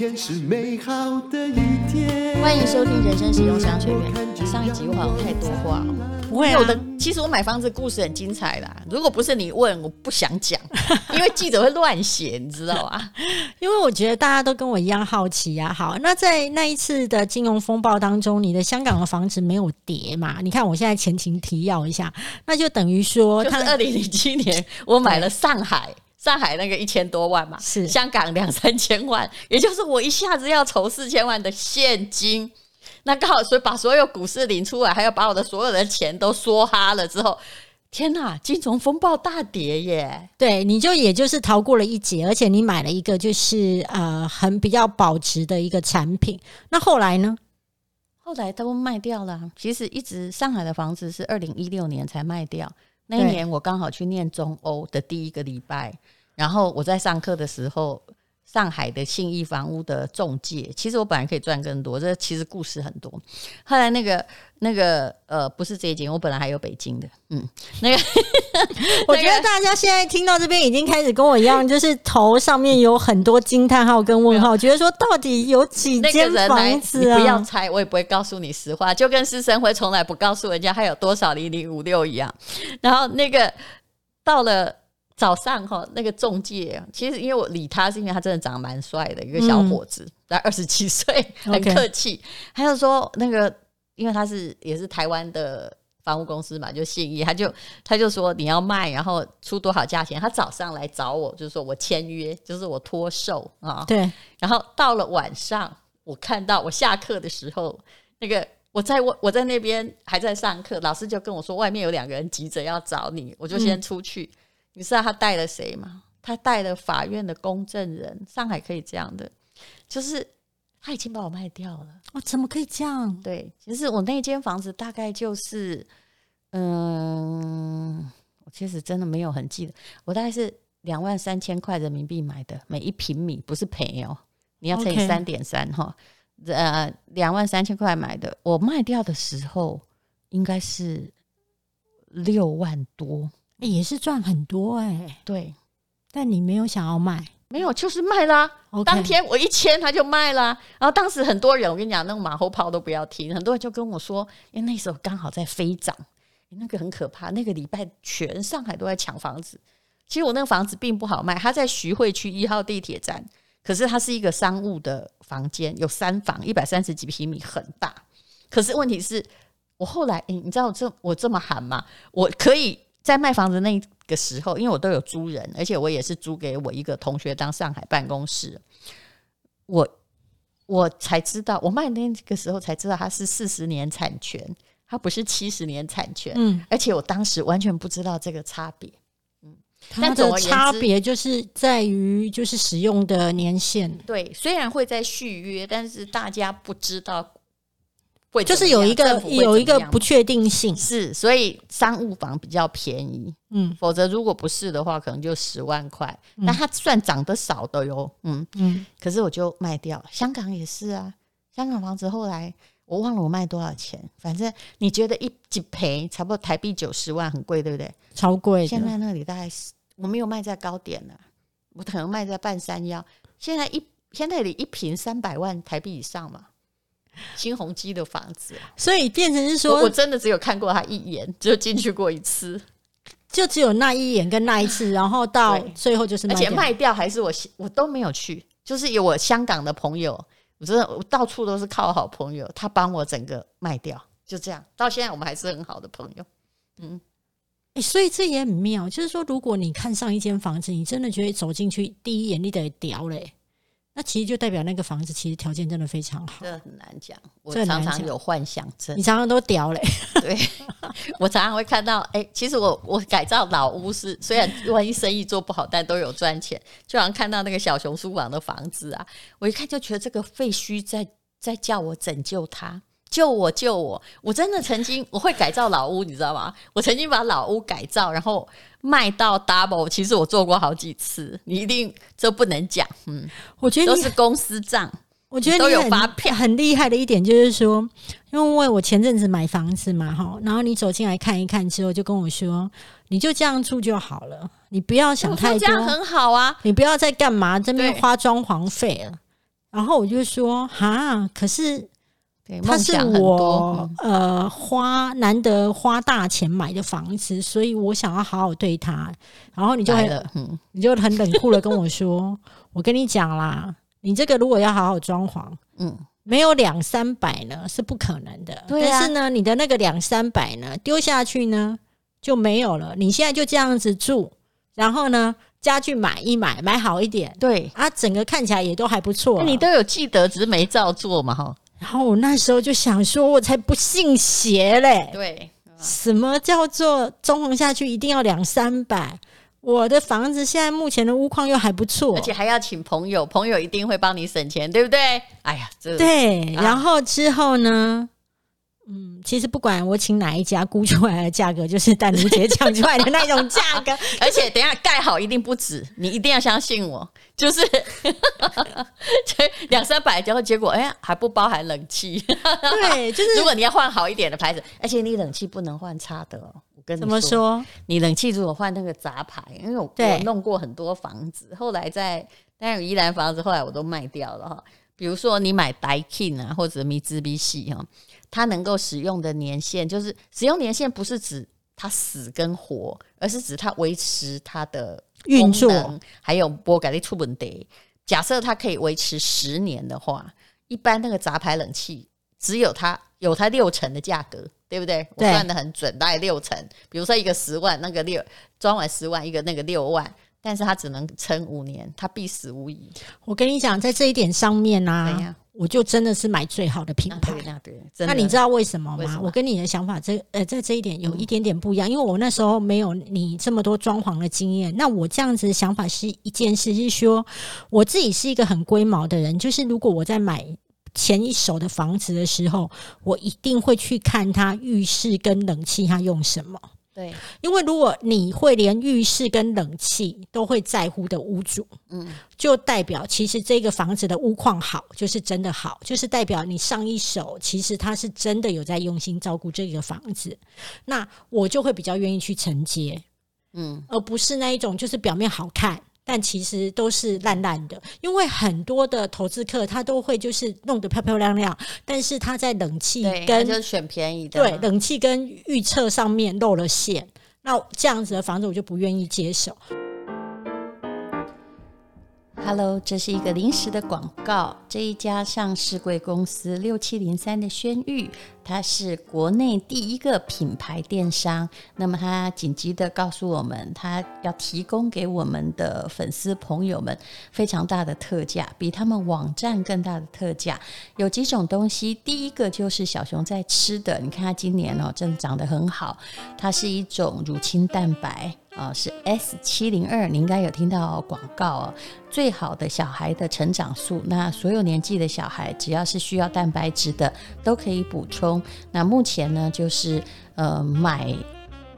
天是美好的一天。欢迎收听《人生使用商学院》。上一集我好像太多话了，不会、啊。有的其实我买房子故事很精彩啦。如果不是你问，我不想讲，因为记者会乱写，你知道吧？因为我觉得大家都跟我一样好奇呀、啊。好，那在那一次的金融风暴当中，你的香港的房子没有跌嘛？你看我现在前情提要一下，那就等于说，就是二零零七年我买了上海。上海那个一千多万嘛，是香港两三千万，也就是我一下子要筹四千万的现金，那刚好所以把所有股市领出来，还要把我的所有的钱都梭哈了之后，天哪，金融风暴大跌耶！对，你就也就是逃过了一劫，而且你买了一个就是呃很比较保值的一个产品。那后来呢？后来都卖掉了。其实一直上海的房子是二零一六年才卖掉。那一年我刚好去念中欧的第一个礼拜，然后我在上课的时候，上海的信义房屋的中介，其实我本来可以赚更多，这其实故事很多。后来那个。那个呃，不是这一间，我本来还有北京的，嗯，那个，我觉得大家现在听到这边已经开始跟我一样，就是头上面有很多惊叹号跟问号，觉得说到底有几间房子啊？不要猜，我也不会告诉你实话，就跟施生辉从来不告诉人家还有多少零零五六一样。然后那个到了早上哈，那个中介，其实因为我理他是因为他真的长得蛮帅的一个小伙子，才二十七岁，很客气，他就说那个。因为他是也是台湾的房屋公司嘛，就信义，他就他就说你要卖，然后出多少价钱。他早上来找我，就是说我签约，就是我托售啊。对。然后到了晚上，我看到我下课的时候，那个我在我我在那边还在上课，老师就跟我说外面有两个人急着要找你，我就先出去。嗯、你知道他带了谁吗？他带了法院的公证人。上海可以这样的，就是。他已经把我卖掉了，哦，怎么可以这样？对，其实我那间房子大概就是，嗯，我其实真的没有很记得，我大概是两万三千块人民币买的，每一平米不是赔哦，你要乘以三点三哈，呃，两万三千块买的，我卖掉的时候应该是六万多，欸，也是赚很多哎，欸，对，但你没有想要卖。没有，就是卖啦。当天我一签，他就卖啦。然后当时很多人，我跟你讲，那个马后炮都不要听。很多人就跟我说，因为那时候刚好在飞涨，那个很可怕。那个礼拜全上海都在抢房子。其实我那个房子并不好卖，它在徐汇区一号地铁站。可是它是一个商务的房间，有三房，一百三十几平米，很大。可是问题是我后来，诶，你知道我这我这么喊吗？我可以在卖房子那。个时候，因为我都有租人，而且我也是租给我一个同学当上海办公室。我我才知道，我卖那个时候才知道它是四十年产权，它不是七十年产权。嗯，而且我当时完全不知道这个差别。嗯，它的差别就是在于就是使用的年限。对，虽然会在续约，但是大家不知道。就是有一个有一个不确定性，是，所以商务房比较便宜，嗯，否则如果不是的话，可能就十万块，嗯，它算涨得少的哟，嗯嗯，可是我就卖掉了。香港也是啊，香港房子后来我忘了我卖多少钱，反正你觉得一几赔，差不多台币九十万，很贵，对不对？超贵。现在那里大概是我没有卖在高点了，我可能卖在半山腰。现在一现在里一平三百万台币以上嘛。新鸿基的房子，所以变成是说我，我真的只有看过他一眼，只有进去过一次，就只有那一眼跟那一次，然后到最后就是卖，而且卖掉还是我我都没有去，就是有我香港的朋友，我真的我到处都是靠好朋友，他帮我整个卖掉，就这样，到现在我们还是很好的朋友。嗯，欸，所以这也很妙，就是说，如果你看上一间房子，你真的觉得走进去第一眼你得屌嘞。那其实就代表那个房子其实条件真的非常好，这很难讲。我常常有幻想症，你常常都屌嘞。对，我常常会看到，哎、欸，其实我我改造老屋是虽然万一生意做不好，但都有赚钱。就好像看到那个小熊书房的房子啊，我一看就觉得这个废墟在在叫我拯救它。救我救我！我真的曾经我会改造老屋，你知道吗？我曾经把老屋改造，然后卖到 double。其实我做过好几次，你一定这不能讲。嗯，我觉得都是公司账，我觉得你都有发票。很厉害的一点就是说，因为我前阵子买房子嘛，哈，然后你走进来看一看之后，就跟我说，你就这样住就好了，你不要想太多，这样很好啊，你不要再干嘛这边花装潢费了。然后我就说哈，可是对他是我呃花难得花大钱买的房子，所以我想要好好对他。然后你就很，嗯，你就很冷酷的跟我说：“我跟你讲啦，你这个如果要好好装潢，嗯，没有两三百呢是不可能的。对啊。但是呢，你的那个两三百呢丢下去呢就没有了。你现在就这样子住，然后呢家具买一买，买好一点，对，啊，整个看起来也都还不错你都有记得，只是没照做嘛，哈，然后我那时候就想说，我才不信邪嘞！对，什么叫做中横下去一定要两三百？我的房子现在目前的屋况又还不错，而且还要请朋友，朋友一定会帮你省钱，对不对？哎呀，这对。啊然后之后呢？嗯，其实不管我请哪一家估出来的价格，就是淡如姐讲出来的那种价格。而且等一下盖好一定不止，你一定要相信我，就是两三百，然后结果哎呀还不包含冷气。对，就是如果你要换好一点的牌子，而且你冷气不能换差的哦。我跟你怎么说？你冷气如果换那个杂牌，因为我我弄过很多房子，后来在但有宜兰房子后来我都卖掉了哈。比如说你买 Daikin 啊，或者 Mitsubishi 哈，它能够使用的年限，就是使用年限不是指它死跟活，而是指它维持它的运作还有波改利出本得。假设它可以维持十年的话，一般那个杂牌冷气只有它有它六成的价格，对不对？我算的很准，大概六成。比如说一个十万，那个六装完十万，一个那个六万，但是他只能撑五年，他必死无疑。我跟你讲，在这一点上面呢、啊，我就真的是买最好的品牌。那对，那你知道为什么吗？我跟你的想法这呃，在这一点有一点点不一样，因为我那时候没有你这么多装潢的经验。那我这样子的想法是一件事，是说我自己是一个很龟毛的人，就是如果我在买前一手的房子的时候，我一定会去看它浴室跟冷气它用什么。对，因为如果你会连浴室跟冷气都会在乎的屋主，嗯，就代表其实这个房子的屋况好，就是真的好，就是代表你上一手其实他是真的有在用心照顾这个房子，那我就会比较愿意去承接，嗯，而不是那一种就是表面好看，但其实都是烂烂的。因为很多的投资客他都会就是弄得漂漂亮亮，但是他在冷气，跟就是选便宜的，对，冷气跟预测上面露了线，那这样子的房子我就不愿意接手。Hello，这是一个临时的广告。这一家上市贵公司六七零三的轩玉，它是国内第一个品牌电商。那么，它紧急的告诉我们，它要提供给我们的粉丝朋友们非常大的特价，比他们网站更大的特价。有几种东西，第一个就是小熊在吃的，你看它今年哦，真的长得很好。它是一种乳清蛋白。啊、是 S 七零二，你应该有听到广告哦。最好的小孩的成长素，那所有年纪的小孩，只要是需要蛋白质的，都可以补充。那目前呢，就是呃买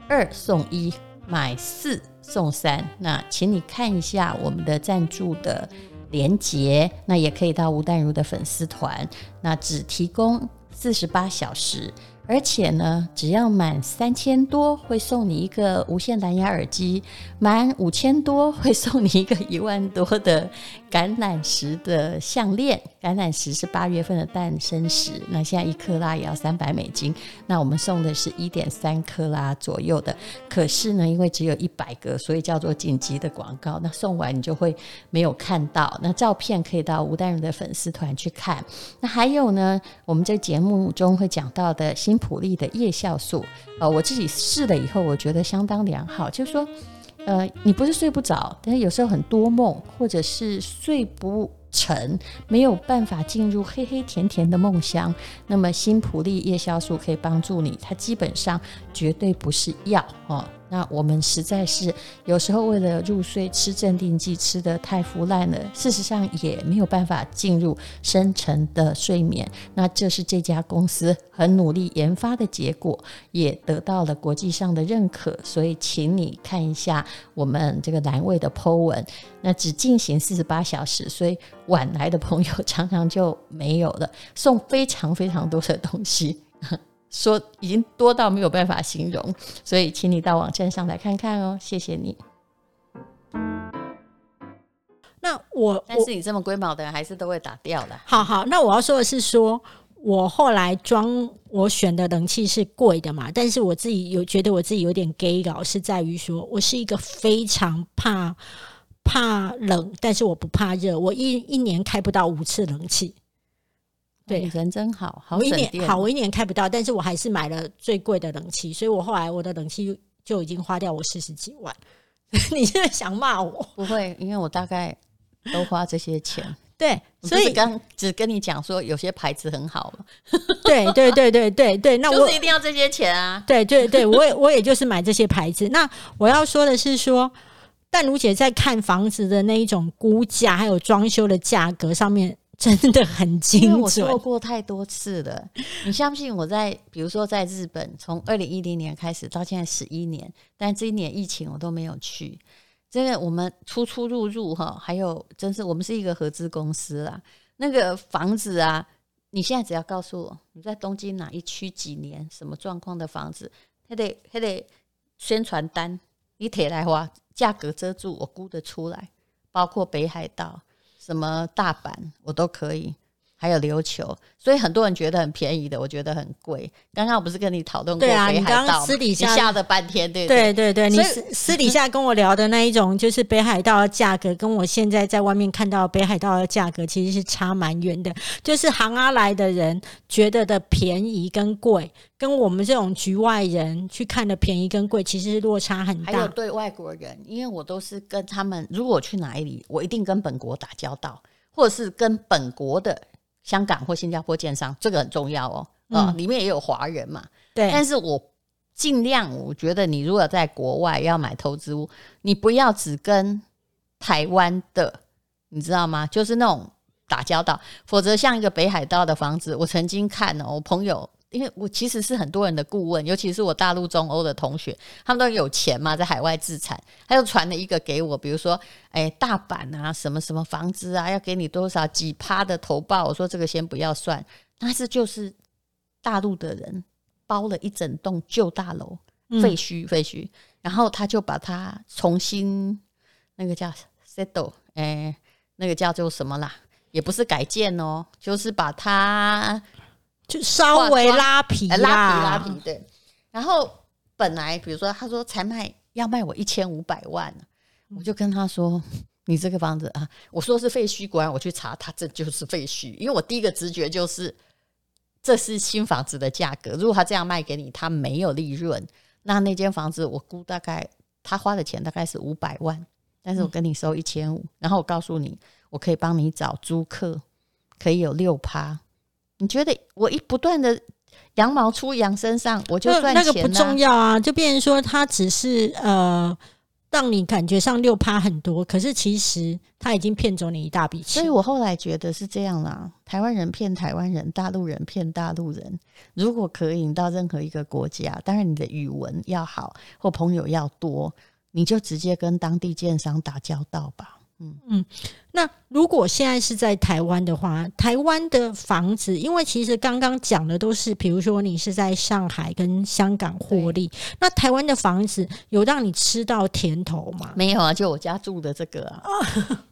二送一，买四送三。那请你看一下我们的赞助的连接，那也可以到吴淡如的粉丝团，那只提供四十八小时。而且呢，只要满三千多会送你一个无线蓝牙耳机，满五千多会送你一个一万多的橄榄石的项链。橄榄石是八月份的诞生石，那现在一克拉也要三百美金。那我们送的是一点三克拉左右的，可是呢，因为只有一百个，所以叫做紧急的广告。那送完你就会没有看到。那照片可以到吴淡如的粉丝团去看。那还有呢，我们这节目中会讲到的新普利的夜酵素，呃，我自己试了以后，我觉得相当良好。就是说，呃，你不是睡不着，但是有时候很多梦，或者是睡不成，没有办法进入黑黑甜甜的梦乡。那么新普利夜宵素可以帮助你，它基本上绝对不是药哦。那我们实在是有时候为了入睡吃镇定剂吃得太腐烂了，事实上也没有办法进入深层的睡眠。那这是这家公司很努力研发的结果，也得到了国际上的认可。所以，请你看一下我们这个栏位的 Po 文。那只进行四十八小时，所以晚来的朋友 常常就没有了，送非常非常多的东西。说已经多到没有办法形容，所以请你到网站上来看看哦，谢谢你。那我，但是你这么龟毛的人，还是都会打掉的。好好，那我要说的是说，说我后来装我选的冷气是贵的嘛，但是我自己有觉得我自己有点 gay 佬，是在于说我是一个非常怕怕冷，但是我不怕热，我一一年开不到五次冷气。对，人真好，好我一年好，我一年开不到，但是我还是买了最贵的冷气，所以我后来我的冷气就已经花掉我四十几万。你现在想骂我？不会，因为我大概都花这些钱。对，所以刚只跟你讲说有些牌子很好了。对对对对对对，那我就是一定要这些钱啊。对对对，我也我也就是买这些牌子。那我要说的是说，但如姐在看房子的那一种估价，还有装修的价格上面。真的很精准，我做过太多次了。你相信？我在比如说在日本，从二零一零年开始到现在十一年，但这一年疫情我都没有去。真的我们出出入入哈，还有真是我们是一个合资公司啦。那个房子啊，你现在只要告诉我你在东京哪一区几年什么状况的房子，还得还得宣传单一贴来花，价格遮住，我估得出来，包括北海道。什么大阪我都可以，还有琉球，所以很多人觉得很便宜的，我觉得很贵。刚刚我不是跟你讨论过北海道？对啊，你刚刚私底下吓了半天，对对对对，以你私私底下跟我聊的那一种，就是北海道的价格，跟我现在在外面看到北海道的价格其实是差蛮远的。就是行阿来的人觉得的便宜跟贵，跟我们这种局外人去看的便宜跟贵，其实是落差很大。还有对外国人，因为我都是跟他们，如果去哪里，我一定跟本国打交道。或者是跟本国的香港或新加坡建商，这个很重要哦。啊、嗯，里面也有华人嘛。对。但是我尽量，我觉得你如果在国外要买投资屋，你不要只跟台湾的，你知道吗？就是那种打交道，否则像一个北海道的房子，我曾经看了，我朋友。因为我其实是很多人的顾问，尤其是我大陆、中欧的同学，他们都有钱嘛，在海外自产，他又传了一个给我，比如说，哎，大阪啊，什么什么房子啊，要给你多少几趴的投报，我说这个先不要算，但是就是大陆的人包了一整栋旧大楼，废墟废墟，然后他就把它重新那个叫 settle，哎，那个叫做什么啦，也不是改建哦，就是把它。就稍微拉皮，拉皮拉皮，对。然后本来比如说，他说才卖要卖我一千五百万，我就跟他说：“你这个房子啊，我说是废墟，果然我去查，它这就是废墟。因为我第一个直觉就是这是新房子的价格。如果他这样卖给你，他没有利润，那那间房子我估大概他花的钱大概是五百万，但是我跟你收一千五，然后我告诉你，我可以帮你找租客，可以有六趴。”你觉得我一不断的羊毛出羊身上，我就赚钱、啊、那个不重要啊，就变成说他只是呃，让你感觉上六趴很多，可是其实他已经骗走你一大笔钱。所以我后来觉得是这样啦，台湾人骗台湾人，大陆人骗大陆人。如果可以，你到任何一个国家，当然你的语文要好或朋友要多，你就直接跟当地建商打交道吧。嗯嗯，那如果现在是在台湾的话，台湾的房子，因为其实刚刚讲的都是，比如说你是在上海跟香港获利，那台湾的房子有让你吃到甜头吗？没有啊，就我家住的这个啊。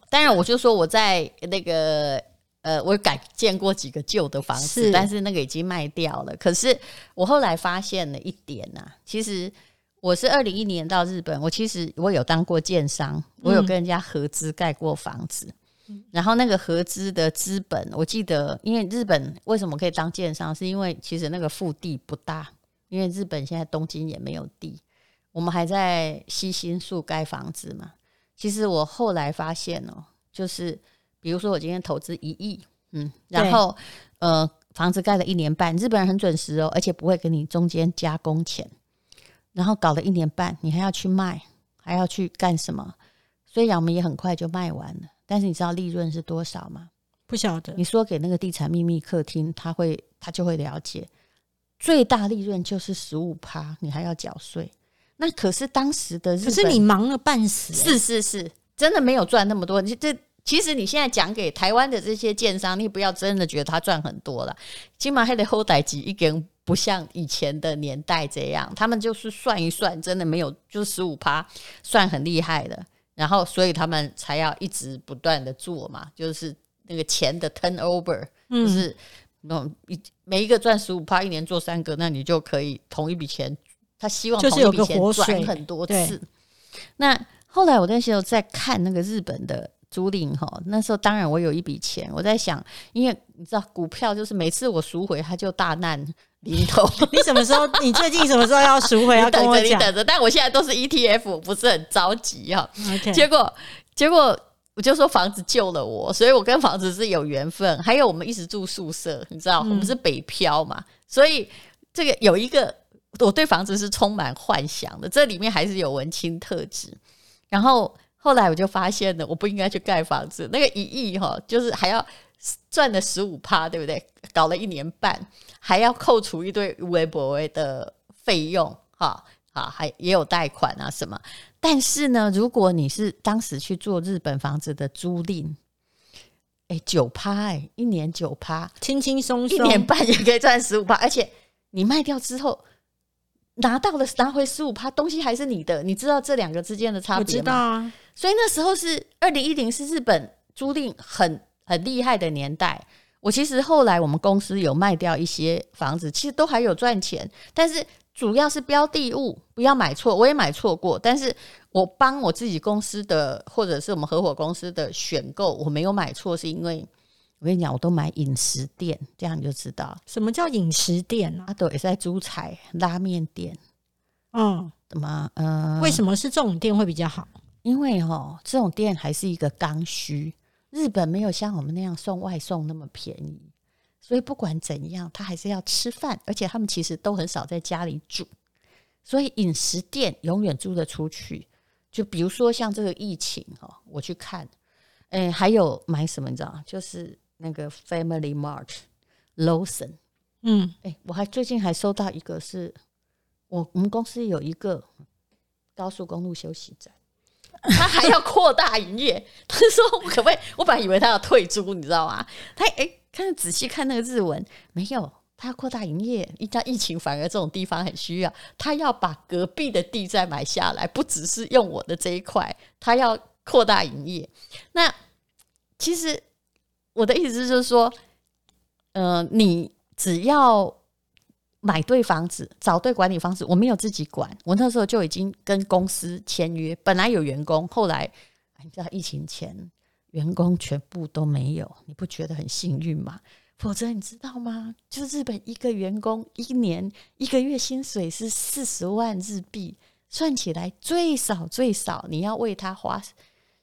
当然，我就说我在那个呃，我改建过几个旧的房子，但是那个已经卖掉了。可是我后来发现了一点呐、啊，其实。我是二零一年到日本，我其实我有当过建商，我有跟人家合资盖过房子，嗯、然后那个合资的资本，我记得，因为日本为什么可以当建商，是因为其实那个腹地不大，因为日本现在东京也没有地，我们还在西新宿盖房子嘛。其实我后来发现哦，就是比如说我今天投资一亿，嗯，然后呃房子盖了一年半，日本人很准时哦，而且不会给你中间加工钱。然后搞了一年半，你还要去卖，还要去干什么？虽然我们也很快就卖完了，但是你知道利润是多少吗？不晓得。你说给那个地产秘密客厅，他会他就会了解，最大利润就是十五趴，你还要缴税。那可是当时的日本，可是你忙了半死，是是是，真的没有赚那么多。你这其实你现在讲给台湾的这些建商，你不要真的觉得他赚很多了，起码还得后代几一根。不像以前的年代这样，他们就是算一算，真的没有，就是十五趴，算很厉害的。然后所以他们才要一直不断的做嘛，就是那个钱的 turnover，就是那一每一个赚十五趴，一年做三个，那你就可以同一笔钱，他希望同一笔钱转很多次。那后来我那时候在看那个日本的。租赁哈，那时候当然我有一笔钱，我在想，因为你知道股票就是每次我赎回它就大难临头。你什么时候？你最近什么时候要赎回？要跟我讲。你等着，但我现在都是 ETF，不是很着急哈。结果结果我就说房子救了我，所以我跟房子是有缘分。还有我们一直住宿舍，你知道、嗯、我们是北漂嘛，所以这个有一个我对房子是充满幻想的，这里面还是有文青特质，然后。后来我就发现了，我不应该去盖房子。那个一亿哈，就是还要赚了十五趴，对不对？搞了一年半，还要扣除一堆微博的费用，哈，啊，还也有贷款啊什么。但是呢，如果你是当时去做日本房子的租赁，哎，九趴，哎，一年九趴，轻轻松松，一年半也可以赚十五趴，而且你卖掉之后。拿到了拿回十五趴，东西还是你的，你知道这两个之间的差别吗？所以那时候是二零一零，是日本租赁很很厉害的年代。我其实后来我们公司有卖掉一些房子，其实都还有赚钱，但是主要是标的物不要买错，我也买错过，但是我帮我自己公司的或者是我们合伙公司的选购，我没有买错，是因为。我跟你讲，我都买饮食店，这样你就知道什么叫饮食店啊？啊，对，在租财拉面店，嗯，怎么？呃，为什么是这种店会比较好？因为哦，这种店还是一个刚需，日本没有像我们那样送外送那么便宜，所以不管怎样，他还是要吃饭，而且他们其实都很少在家里煮，所以饮食店永远租得出去。就比如说像这个疫情哈，我去看，哎，还有买什么？你知道，就是。那个 Family Mart、Lawson，嗯，哎、欸，我还最近还收到一个是，是我我们公司有一个高速公路休息站，他还要扩大营业。他说可不可以？我本来以为他要退租，你知道吗？他哎、看仔细看那个日文，没有，他要扩大营业。一家疫情反而这种地方很需要，他要把隔壁的地再买下来，不只是用我的这一块，他要扩大营业。那其实。我的意思就是说，呃，你只要买对房子，找对管理方式。我没有自己管，我那时候就已经跟公司签约。本来有员工，后来你知道疫情前员工全部都没有，你不觉得很幸运吗？否则你知道吗？就日本一个员工一年一个月薪水是四十万日币，算起来最少最少你要为他花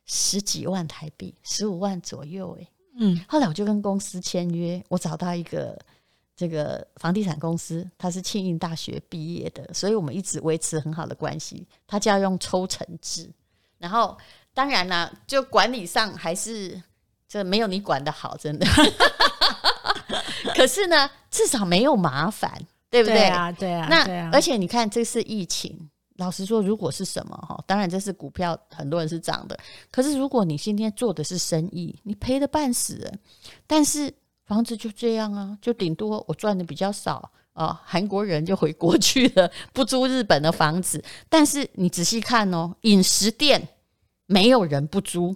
十几万台币，十五万左右，欸，诶。嗯，后来我就跟公司签约，我找到一个这个房地产公司，他是庆应大学毕业的，所以我们一直维持很好的关系。他就要用抽成制，然后当然啦，就管理上还是这没有你管的好，真的。可是呢，至少没有麻烦，对不对？对啊，对啊。那啊，而且你看，这次疫情。老实说，如果是什么哈，当然这是股票，很多人是涨的。可是如果你今天做的是生意，你赔的半死。但是房子就这样啊，就顶多我赚的比较少啊。韩国人就回国去了，不租日本的房子。但是你仔细看哦，饮食店没有人不租，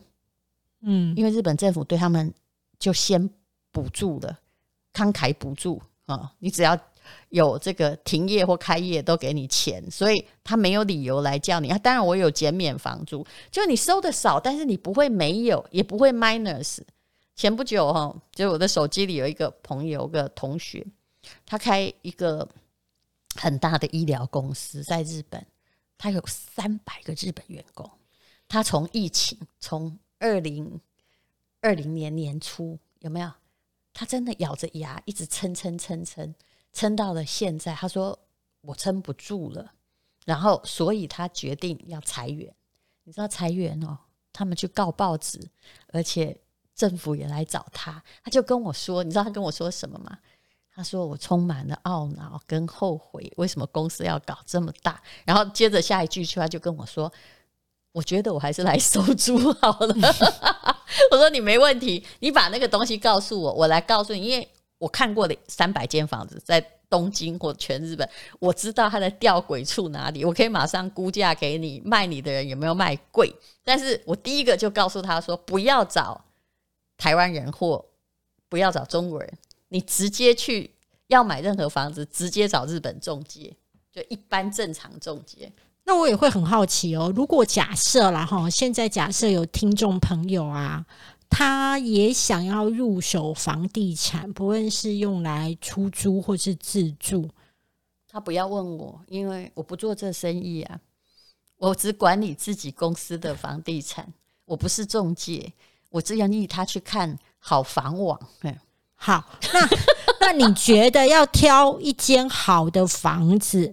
嗯，因为日本政府对他们就先补助了，慷慨补助啊，你只要。有这个停业或开业都给你钱，所以他没有理由来叫你。啊，当然我有减免房租，就你收的少，但是你不会没有，也不会 minus。前不久哈，就我的手机里有一个朋友，个同学，他开一个很大的医疗公司在日本，他有三百个日本员工。他从疫情从二零二零年年初有没有？他真的咬着牙一直撑撑撑撑。撑到了现在，他说我撑不住了，然后所以他决定要裁员。你知道裁员哦，他们去告报纸，而且政府也来找他。他就跟我说，你知道他跟我说什么吗？他说我充满了懊恼跟后悔，为什么公司要搞这么大？然后接着下一句他就跟我说，我觉得我还是来收租好了。我说你没问题，你把那个东西告诉我，我来告诉你，因为。我看过的三百间房子，在东京或全日本，我知道它的吊诡处哪里，我可以马上估价给你，卖你的人有没有卖贵。但是我第一个就告诉他说，不要找台湾人或不要找中国人，你直接去要买任何房子，直接找日本中介，就一般正常中介。那我也会很好奇哦，如果假设啦哈，现在假设有听众朋友啊，他也想要入手房地产，不论是用来出租或是自住，他不要问我，因为我不做这生意啊，我只管理自己公司的房地产，我不是中介，我只愿意他去看好房网。好，那 那你觉得要挑一间好的房子？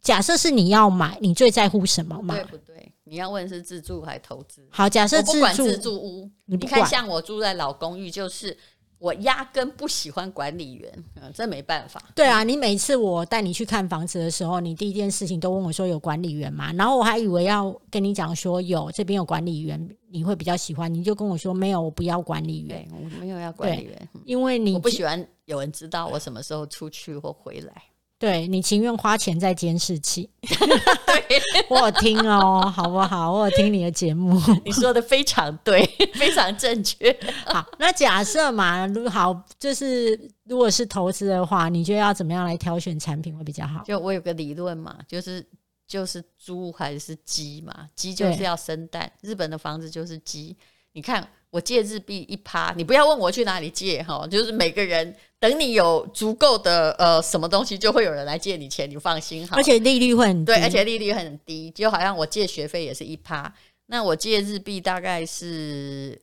假设是你要买，你最在乎什么嘛？对不对？你要问是自住还是投资？好，假设不管自住屋，你，你看像我住在老公寓，就是我压根不喜欢管理员，嗯，这没办法。对啊，你每次我带你去看房子的时候，你第一件事情都问我说有管理员吗？然后我还以为要跟你讲说有，这边有管理员，你会比较喜欢，你就跟我说没有，我不要管理员，我没有要管理员，因为你我不喜欢有人知道我什么时候出去或回来。对，你情愿花钱在监视器，我有听哦，好不好？我有听你的节目，你说的非常对，非常正确。好，那假设嘛，如好，就是如果是投资的话，你觉得要怎么样来挑选产品会比较好？就我有个理论嘛，就是就是猪还是鸡嘛，鸡就是要生蛋，日本的房子就是鸡，你看。我借日币一趴，你不要问我去哪里借哈，就是每个人等你有足够的呃什么东西，就会有人来借你钱，你放心哈。而且利率会很低，对，而且利率很低，就好像我借学费也是一趴，那我借日币大概是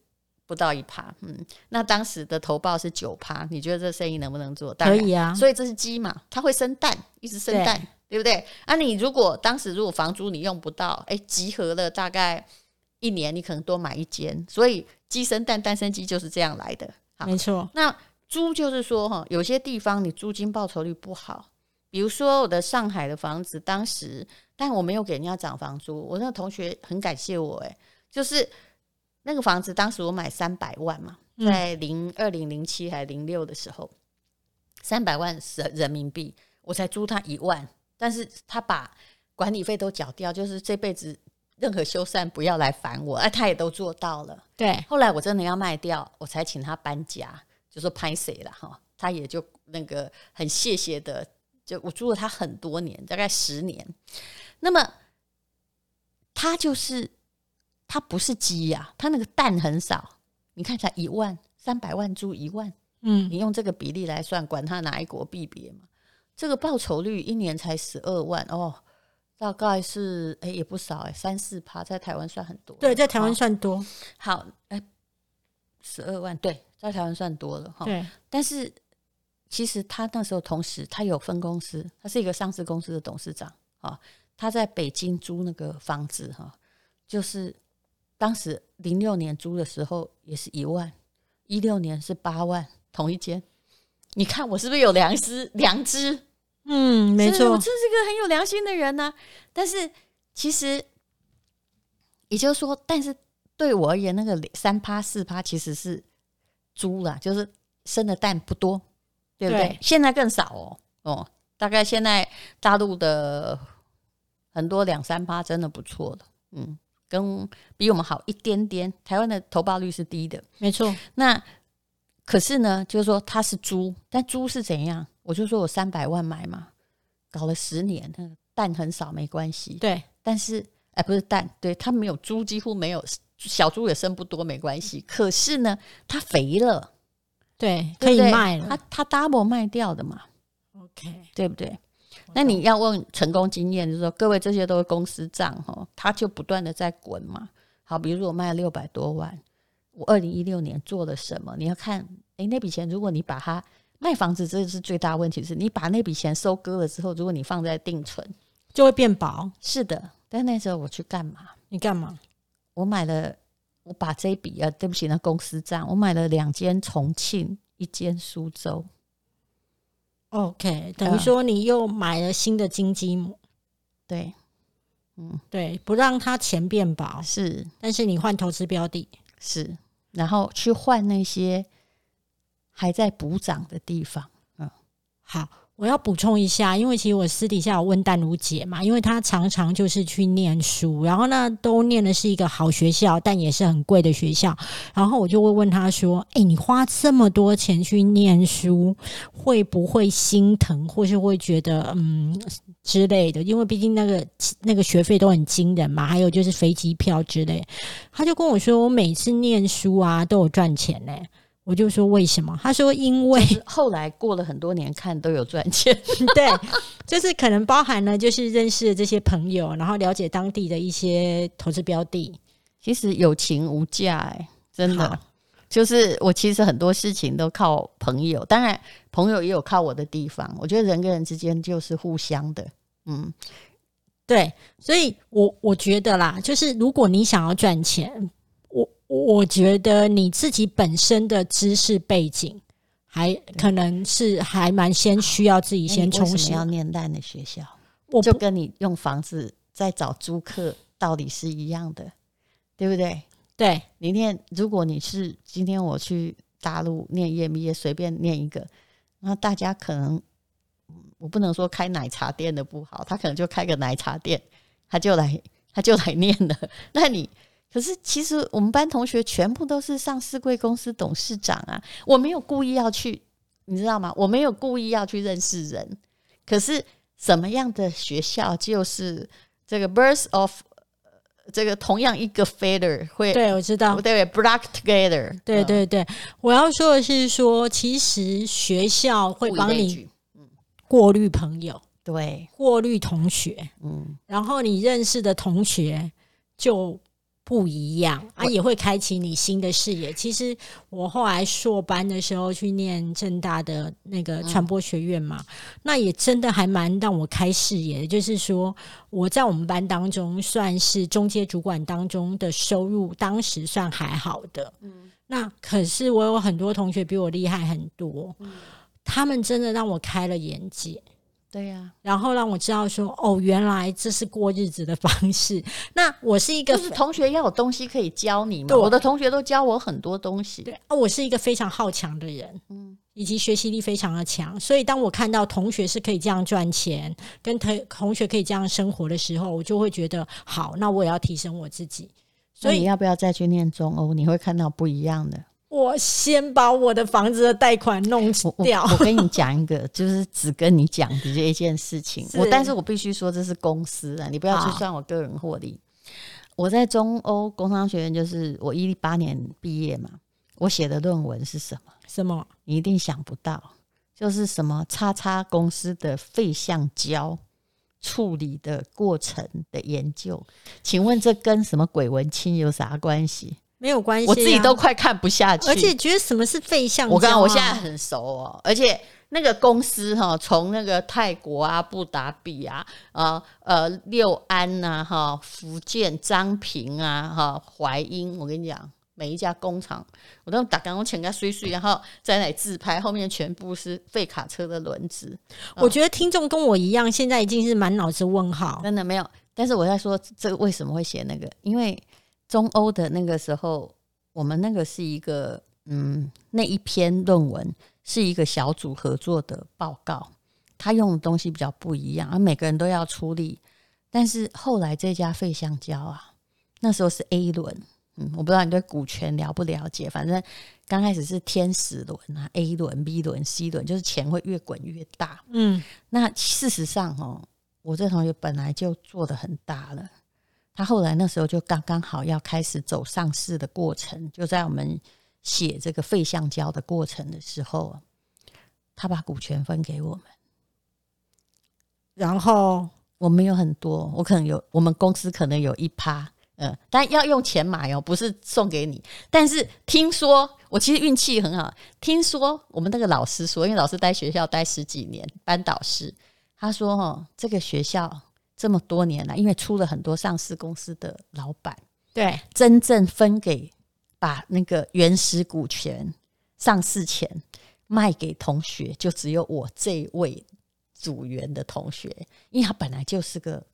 不到一趴，嗯，那当时的投报是九趴，你觉得这生意能不能做？可以啊，所以这是鸡嘛，它会生蛋，一直生蛋，对，对不对？啊，你如果当时如果房租你用不到，哎，集合了大概一年，你可能多买一间，所以。鸡生蛋，蛋生鸡就是这样来的。好，没错。那租就是说，哈，有些地方你租金报酬率不好，比如说我的上海的房子，当时，但我没有给人家涨房租。我那个同学很感谢我，诶，就是那个房子，当时我买三百万嘛，在零二零零七还零六的时候，三百万是人民币，我才租他一万，但是他把管理费都缴掉，就是这辈子。任何修缮不要来烦我，哎，他也都做到了。对，后来我真的要卖掉，我才请他搬家，就说拍谁了哈，他也就那个很谢谢的，就我租了他很多年，大概十年。那么他就是他不是鸡呀，他那个蛋很少，你看才一万三百万租一万，嗯，你用这个比例来算，管他哪一国币别嘛，这个报酬率一年才十二万哦。大概是哎、欸，也不少哎、欸，三四趴，在台湾算很多。对，在台湾算多。好，哎，十二万，对，在台湾算多了哈。对，但是其实他那时候同时他有分公司，他是一个上市公司的董事长啊。他在北京租那个房子哈，就是当时零六年租的时候也是一万，一六年是八万，同一间。你看我是不是有良知？良知。嗯，没错，我真是个很有良心的人呢、啊。但是其实，也就是说，但是对我而言，那个三趴四趴其实是猪啦，就是生的蛋不多，对不对？对，现在更少哦，哦，大概现在大陆的很多两三趴真的不错的，嗯，跟比我们好一点点。台湾的投报率是低的，没错。那可是呢，就是说它是猪，但猪是怎样？我就说我三百万买嘛，搞了十年，那个蛋很少没关系。对，但是哎，不是蛋，对，它没有猪，几乎没有小猪也生不多，没关系。可是呢，它肥了，对，可以卖了。它它 double 卖掉的嘛，OK，对不对？那你要问成功经验，就是说各位这些都是公司账哈，它就不断的在滚嘛。好，比如说我卖了六百多万，我二零一六年做了什么？你要看，哎，那笔钱如果你把它。卖房子这是最大问题，是你把那笔钱收割了之后，如果你放在定存，就会变薄。是的，但那时候我去干嘛？你干嘛？我买了，我把这笔啊，对不起，那公司账，我买了两间重庆，一间苏州。OK，等于说你又买了新的金鸡母。对，嗯，对，不让它钱变薄是，但是你换投资标的，是，然后去换那些。还在补涨的地方。嗯，好。我要补充一下，因为其实我私底下有问淡如姐嘛，因为她常常就是去念书，然后呢都念的是一个好学校，但也是很贵的学校。然后我就会问她说：“诶，你花这么多钱去念书，会不会心疼，或是会觉得嗯之类的？因为毕竟那个那个学费都很惊人嘛，还有就是飞机票之类。”她就跟我说：“我每次念书啊都有赚钱呢。”我就说为什么？他说因为后来过了很多年，看都有赚钱。对，就是可能包含了就是认识了这些朋友，然后了解当地的一些投资标的。其实友情无价，哎，真的。就是我其实很多事情都靠朋友，当然朋友也有靠我的地方。我觉得人跟人之间就是互相的。嗯，对，所以我我觉得啦，就是如果你想要赚钱。我觉得你自己本身的知识背景，还可能是还蛮先需要自己先充实。要念烂的学校，我就跟你用房子在找租客道理是一样的，对不对？对，你念，如果你是今天我去大陆念 EMBA，随便念一个，那大家可能，我不能说开奶茶店的不好，他可能就开个奶茶店，他就来他就来念了，那你。可是，其实我们班同学全部都是上市贵公司董事长啊！我没有故意要去，你知道吗？我没有故意要去认识人。可是，什么样的学校就是这个 birth of 这个同样一个 f a i l e r 会？对，我知道，对，block together。对对对，我要说的是说，其实学校会帮你过滤朋友，对，过滤同学，嗯，然后你认识的同学就。不一样啊，也会开启你新的视野。其实我后来硕班的时候去念正大的那个传播学院嘛，嗯、那也真的还蛮让我开视野的。就是说，我在我们班当中算是中阶主管当中的收入，当时算还好的。嗯，那可是我有很多同学比我厉害很多，嗯、他们真的让我开了眼界。对呀、啊，然后让我知道说，哦，原来这是过日子的方式。那我是一个就是同学要有东西可以教你嘛？对，我的同学都教我很多东西。对，啊，我是一个非常好强的人，嗯，以及学习力非常的强。所以当我看到同学是可以这样赚钱，跟同同学可以这样生活的时候，我就会觉得好，那我也要提升我自己。所以你要不要再去念中欧？你会看到不一样的。我先把我的房子的贷款弄掉。我，我，我跟你讲一个，就是只跟你讲的这一件事情。我，但是我必须说这是公司啊，你不要去算我个人获利。我在中欧工商学院，就是我一八年毕业嘛。我写的论文是什么？什么？你一定想不到，就是什么叉叉公司的废橡胶处理的过程的研究。请问这跟什么鬼文青有啥关系？没有关系、啊，我自己都快看不下去，而且觉得什么是废橡胶、啊？我刚刚我现在很熟哦，而且那个公司哈，从那个泰国啊、布达比啊、呃呃六安呐、啊、哈、福建漳平啊、哈淮阴，我跟你讲，每一家工厂我都打刚刚请个碎碎，然后在那里自拍，后面全部是废卡车的轮子。我觉得听众跟我一样，现在已经是满脑子问号，真的没有。但是我在说这个为什么会写那个，因为。中欧的那个时候，我们那个是一个嗯，那一篇论文是一个小组合作的报告，他用的东西比较不一样，而每个人都要出力。但是后来这家费橡胶啊，那时候是 A 轮，嗯，我不知道你对股权了不了解，反正刚开始是天使轮啊，A 轮、B 轮、C 轮，就是钱会越滚越大。嗯，那事实上哦，我这同学本来就做的很大了。他后来那时候就刚刚好要开始走上市的过程，就在我们写这个废橡胶的过程的时候，他把股权分给我们，然后我们有很多，我可能有，我们公司可能有一趴，嗯，但要用钱买哦，不是送给你。但是听说我其实运气很好，听说我们那个老师说，因为老师待学校待十几年，班导师他说哦，这个学校。这么多年来，因为出了很多上市公司的老板，对，真正分给把那个原始股权上市前卖给同学，就只有我这位组员的同学，因为他本来就是个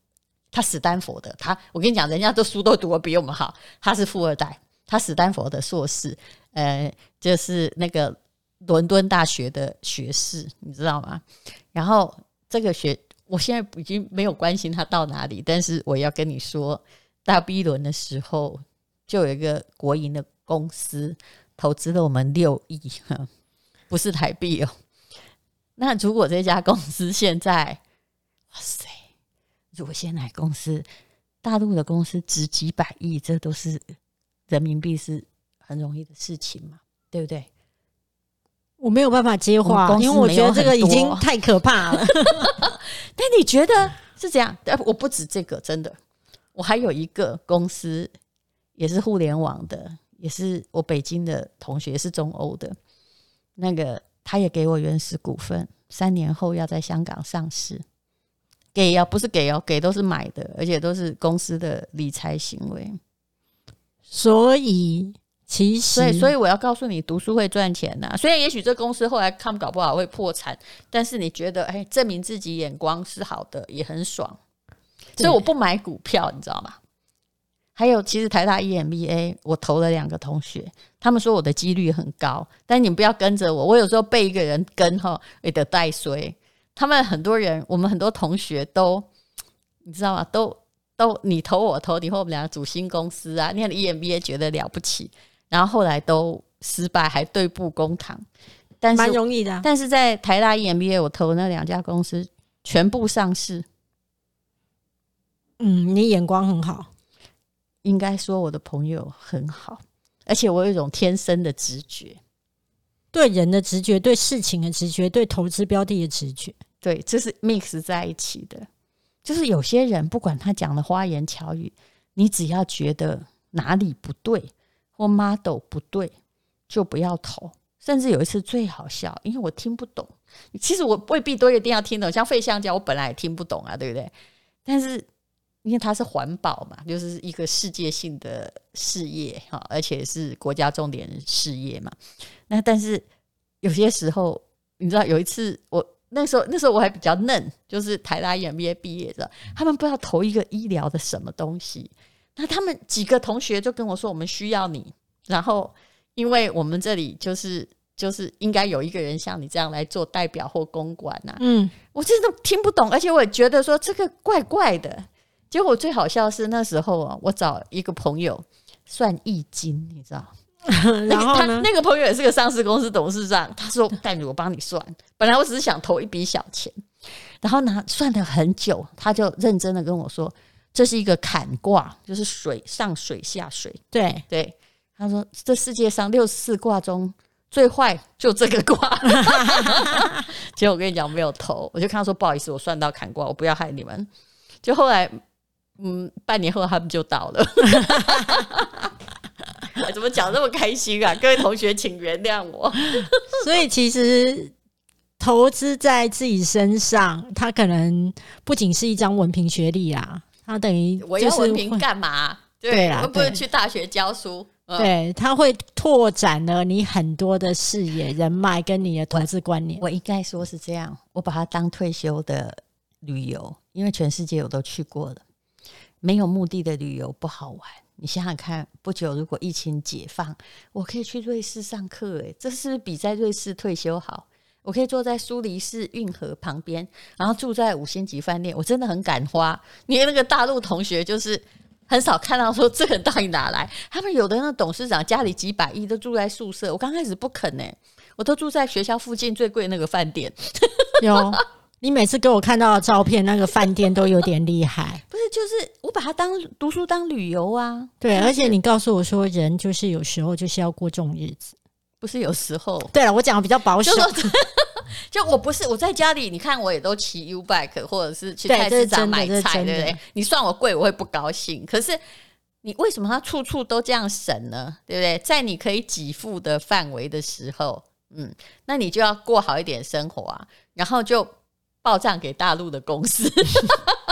他史丹佛的，他我跟你讲，人家都书都读的比我们好，他是富二代，他史丹佛的硕士，呃，就是那个伦敦大学的学士，你知道吗？然后这个学，我现在已经没有关心他到哪里，但是我要跟你说，大 B 轮的时候，就有一个国营的公司投资了我们六亿，不是台币哦。那如果这家公司现在，哇塞，如果现在公司大陆的公司值几百亿，这都是人民币，是很容易的事情嘛，对不对？我没有办法接话，因为我觉得这个已经太可怕了。但你觉得是这样？我不止这个，真的，我还有一个公司，也是互联网的，也是我北京的同学，是中欧的。那个他也给我原始股份，三年后要在香港上市。给啊，不是给哦，给都是买的，而且都是公司的理财行为。所以。其实，所以，所以我要告诉你，读书会赚钱呐。虽然也许这公司后来他们搞不好会破产，但是你觉得，哎，证明自己眼光是好的，也很爽。所以我不买股票，你知道吗？还有，其实台大 EMBA 我投了两个同学，他们说我的几率很高，但你不要跟着我。我有时候被一个人跟哈，也得带衰。他们很多人，我们很多同学都，你知道吗？都都你投我投，以后我们两个组新公司啊。你看 EMBA 觉得了不起。然后后来都失败，还对簿公堂，但是蛮容易的啊。但是在台大 EMBA，我投那两家公司全部上市。嗯，你眼光很好，应该说我的朋友很好，而且我有一种天生的直觉，对人的直觉，对事情的直觉，对投资标的的直觉，对，这是 mix 在一起的。就是有些人不管他讲的花言巧语，你只要觉得哪里不对。或 model 不对，就不要投。甚至有一次最好笑，因为我听不懂。其实我未必都一定要听懂，像废橡胶，我本来也听不懂啊，对不对？但是因为它是环保嘛，就是一个世界性的事业哈，而且是国家重点事业嘛。那但是有些时候，你知道，有一次我那时候那时候我还比较嫩，就是台大 EMBA 毕业的，他们不知道投一个医疗的什么东西。那他们几个同学就跟我说：“我们需要你。”然后，因为我们这里就是就是应该有一个人像你这样来做代表或公关呐。嗯，我真的听不懂，而且我也觉得说这个怪怪的。结果最好笑是那时候啊，我找一个朋友算易经，你知道？然后他那个朋友也是个上市公司董事长，他说：“带你我帮你算。”本来我只是想投一笔小钱，然后呢，算了很久，他就认真的跟我说。这是一个坎卦，就是水上水下水。对对，他说这世界上六十四卦中最坏就这个卦。结果我跟你讲，我没有投，我就看他说不好意思，我算到坎卦，我不要害你们。就后来，嗯，半年后他们就倒了。怎么讲这么开心啊？各位同学，请原谅我。所以其实投资在自己身上，它可能不仅是一张文凭学历啊。他等于我要文凭干嘛？对啦，我不是去大学教书。对，他会拓展了你很多的视野、人脉跟你的投资观念。我应该说是这样，我把它当退休的旅游，因为全世界我都去过了，没有目的的旅游不好玩。你想想看，不久如果疫情解放，我可以去瑞士上课，诶，这是不是比在瑞士退休好？我可以坐在苏黎世运河旁边，然后住在五星级饭店。我真的很敢花。你那个大陆同学就是很少看到说这个到底哪来？他们有的那董事长家里几百亿都住在宿舍。我刚开始不肯呢、欸，我都住在学校附近最贵那个饭店。有，你每次给我看到的照片，那个饭店都有点厉害。不是，就是我把它当读书当旅游啊。对，而且你告诉我说，人就是有时候就是要过这种日子。不是有时候，对了，我讲的比较保守。就，就我不是我在家里，你看我也都骑 U bike，或者是去菜市场买菜，对不对？你算我贵，我会不高兴。可是你为什么他处处都这样省呢？对不对？在你可以给付的范围的时候，嗯，那你就要过好一点生活啊，然后就报账给大陆的公司。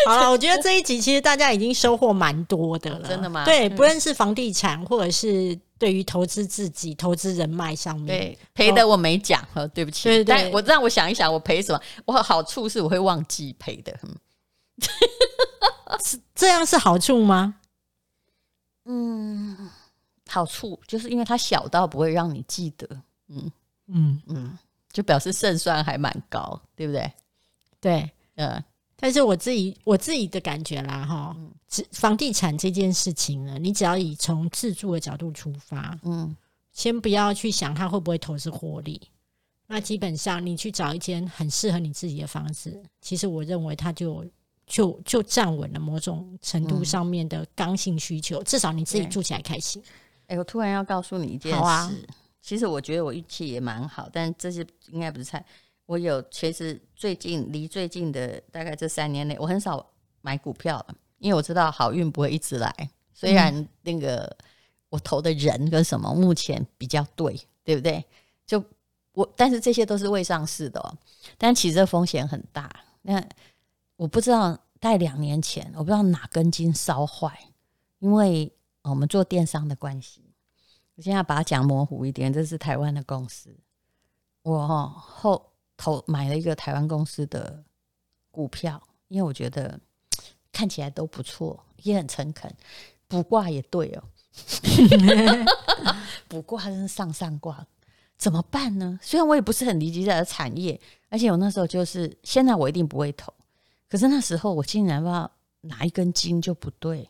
好了，我觉得这一集其实大家已经收获蛮多的了。真的吗？对，不论是房地产，或者是对于投资自己、投资人脉上面，对赔的我没讲，哦，对不起。对，对，对，但我让我想一想，我赔什么？我好处是我会忘记赔的。嗯，这样是好处吗？嗯，好处就是因为它小到不会让你记得，嗯嗯嗯，就表示胜算还蛮高，对不对？对，嗯。但是我自己我自己的感觉啦，哈，房地产这件事情呢，你只要以从自住的角度出发，嗯，先不要去想它会不会投资获利，那基本上你去找一间很适合你自己的房子，其实我认为它就就就站稳了某种程度上面的刚性需求，至少你自己住起来开心。哎，我突然要告诉你一件事，啊，其实我觉得我运气也蛮好，但这些应该不是菜。我有，其实最近离最近的大概这三年内，我很少买股票了，因为我知道好运不会一直来。虽然那个我投的人跟什么目前比较对，对不对？就我，但是这些都是未上市的哦。但其实这风险很大。那我不知道，在两年前，我不知道哪根筋烧坏，因为我们做电商的关系。我现在把它讲模糊一点，这是台湾的公司，我后。投买了一个台湾公司的股票，因为我觉得看起来都不错，也很诚恳，卜卦也对哦，卜卦真是上上卦，怎么办呢？虽然我也不是很理解这个产业，而且我那时候就是，现在我一定不会投，可是那时候我竟然不知道哪一根筋就不对，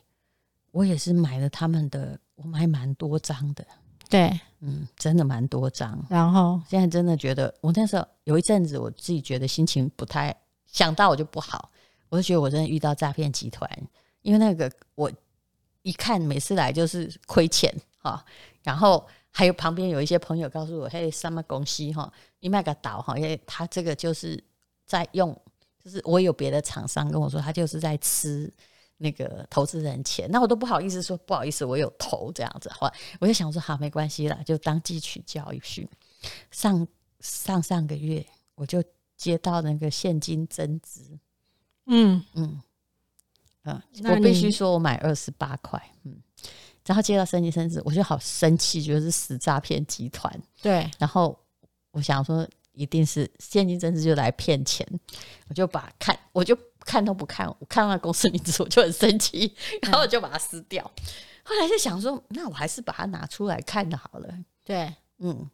我也是买了他们的，我买蛮多张的。对，嗯，真的蛮多张。然后现在真的觉得，我那时候有一阵子，我自己觉得心情不太想到我就不好，我就觉得我真的遇到诈骗集团，因为那个我一看每次来就是亏钱哈，然后还有旁边有一些朋友告诉我，嘿，什么公司哈，你卖个岛哈，因为他这个就是在用，就是我有别的厂商跟我说，他就是在吃。那个投资人钱，那我都不好意思说不好意思，我有投这样子，好，我就想说好，没关系啦，就当汲取教训。上上上个月我就接到那个现金增值，嗯嗯嗯，我必须说我买二十八块，嗯，然后接到现金增资，我就好生气，觉得是死诈骗集团。对，然后我想说一定是现金增值就来骗钱，我就把看我就。看都不看，我看到公司名字我就很生气，然后我就把它撕掉。嗯、后来就想说，那我还是把它拿出来看的好了。对，嗯，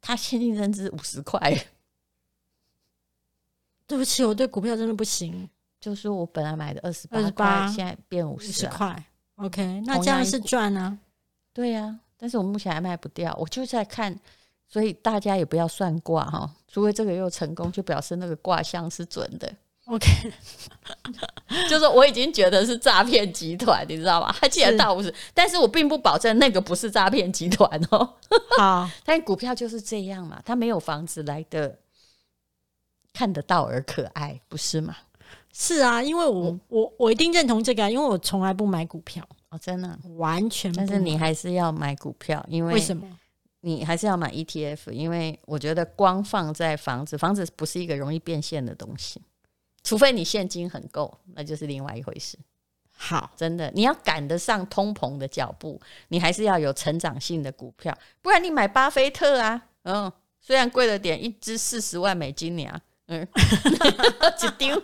他现金增值五十块。对不起，我对股票真的不行。就是我本来买的二十八块，现在变五十块。OK，那这样是赚啊？对呀、啊，但是我目前还卖不掉，我就在看，所以大家也不要算卦哈，除非这个又成功，就表示那个卦象是准的。OK，就是我已经觉得是诈骗集团，你知道吗？他既然到五十，但是我并不保证那个不是诈骗集团哦。好，但股票就是这样嘛，它没有房子来的看得到而可爱，不是吗？是啊，因为我、嗯、我我一定认同这个，啊因为我从来不买股票哦，真的完全不。但是你还是要买股票，因为为什么？你还是要买 ETF，因为我觉得光放在房子，房子不是一个容易变现的东西。除非你现金很够，那就是另外一回事。好，真的，你要赶得上通膨的脚步，你还是要有成长性的股票，不然你买巴菲特啊，嗯，虽然贵了点，一只四十万美金啊，嗯，一丢，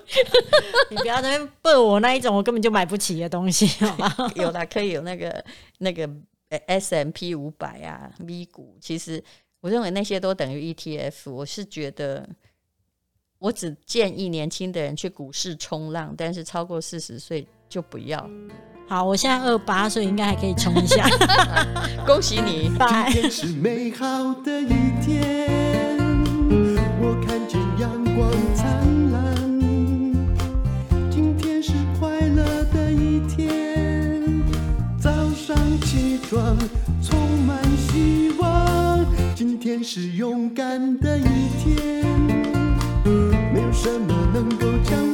你不要在那边笨我那一种，我根本就买不起的东西，好吧？有的可以有那个那个 S M P 五百啊，V 股，其实我认为那些都等于 ETF，我是觉得。我只建议年轻的人去股市冲浪，但是超过四十岁就不要。好，我现在二八岁，应该还可以冲一下。恭喜你！拜。今天是美好的一天，我看见阳光灿烂。今天是快乐的一天，早上起床充满希望。今天是勇敢的一天。怎么能够将